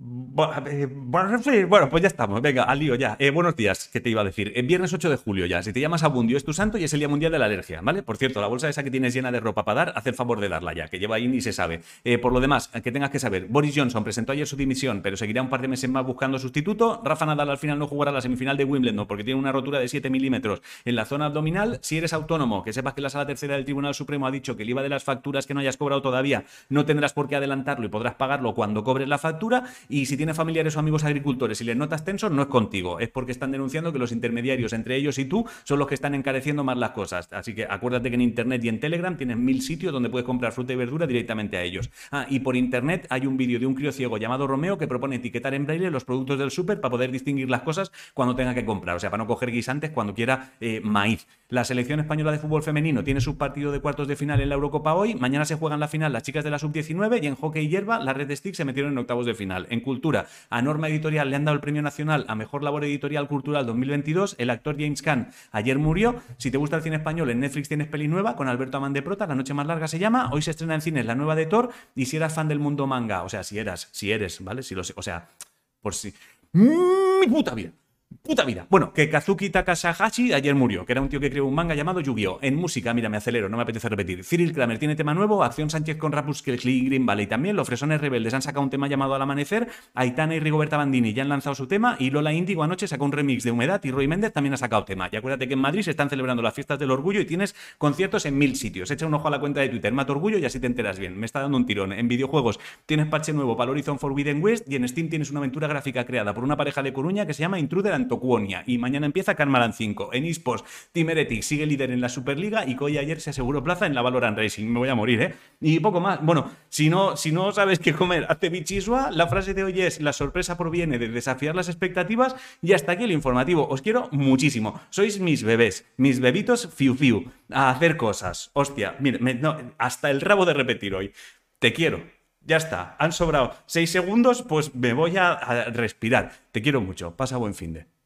Bueno, pues ya estamos. Venga, al lío ya. Eh, buenos días, ¿qué te iba a decir? El viernes 8 de julio ya. Si te llamas Abundio es tu santo y es el Día Mundial de la Alergia, ¿vale? Por cierto, la bolsa esa que tienes llena de ropa para dar, haz el favor de darla ya, que lleva ahí ni se sabe. Eh, por lo demás, que tengas que saber, Boris Johnson presentó ayer su dimisión, pero seguirá un par de meses más buscando sustituto. Rafa Nadal al final no jugará la semifinal de Wimbledon porque tiene una rotura de 7 milímetros en la zona abdominal. Si eres autónomo, que sepas que la Sala Tercera del Tribunal Supremo ha dicho que el IVA de las facturas que no hayas cobrado todavía no tendrás por qué adelantarlo y podrás pagarlo cuando cobres la factura. Si tienes familiares o amigos agricultores y les notas tensos, no es contigo, es porque están denunciando que los intermediarios entre ellos y tú son los que están encareciendo más las cosas. Así que acuérdate que en Internet y en Telegram tienes mil sitios donde puedes comprar fruta y verdura directamente a ellos. Ah, y por Internet hay un vídeo de un crío ciego llamado Romeo que propone etiquetar en braille los productos del súper para poder distinguir las cosas cuando tenga que comprar, o sea, para no coger guisantes cuando quiera eh, maíz. La selección española de fútbol femenino tiene su partido de cuartos de final en la Eurocopa hoy, mañana se juegan la final las chicas de la sub-19 y en hockey y hierba la red de stick se metieron en octavos de final. En cultura, a Norma Editorial le han dado el Premio Nacional a Mejor Labor Editorial Cultural 2022. El actor James Caan ayer murió. Si te gusta el cine español, en Netflix tienes peli nueva con Alberto Amán de Prota, La Noche Más Larga se llama. Hoy se estrena en cines la nueva de Thor. Y si eras fan del mundo manga, o sea, si eras, si eres, ¿vale? Si lo o sea, por si. ¡Mi puta vida! Puta vida. Bueno, que Kazuki Takasahashi ayer murió, que era un tío que creó un manga llamado Yu-Gi-Oh! En música, mira, me acelero, no me apetece repetir. Cyril Kramer tiene tema nuevo, Acción Sánchez con Rapuskel y Green Valley también, Los Fresones Rebeldes han sacado un tema llamado Al Amanecer, Aitana y Rigoberta Bandini ya han lanzado su tema, y Lola Indigo anoche sacó un remix de Humedad y Roy Méndez también ha sacado tema. Y acuérdate que en Madrid se están celebrando las fiestas del orgullo y tienes conciertos en mil sitios. Echa un ojo a la cuenta de Twitter, Mato Orgullo y así te enteras bien. Me está dando un tirón. En videojuegos tienes parche nuevo para Horizon Forbidden West y en Steam tienes una aventura gráfica creada por una pareja de Coruña que se llama Intruder Antocuonia. Y mañana empieza Carmalan 5. En eSports, Team sigue líder en la Superliga y Koy ayer se aseguró plaza en la Valorant Racing. Me voy a morir, ¿eh? Y poco más. Bueno, si no, si no sabes qué comer, hazte bichisua. La frase de hoy es: La sorpresa proviene de desafiar las expectativas. Y hasta aquí el informativo. Os quiero muchísimo. Sois mis bebés, mis bebitos fiu fiu. A hacer cosas. Hostia, mire, hasta el rabo de repetir hoy. Te quiero. Ya está, han sobrado seis segundos, pues me voy a respirar. Te quiero mucho. Pasa buen fin de.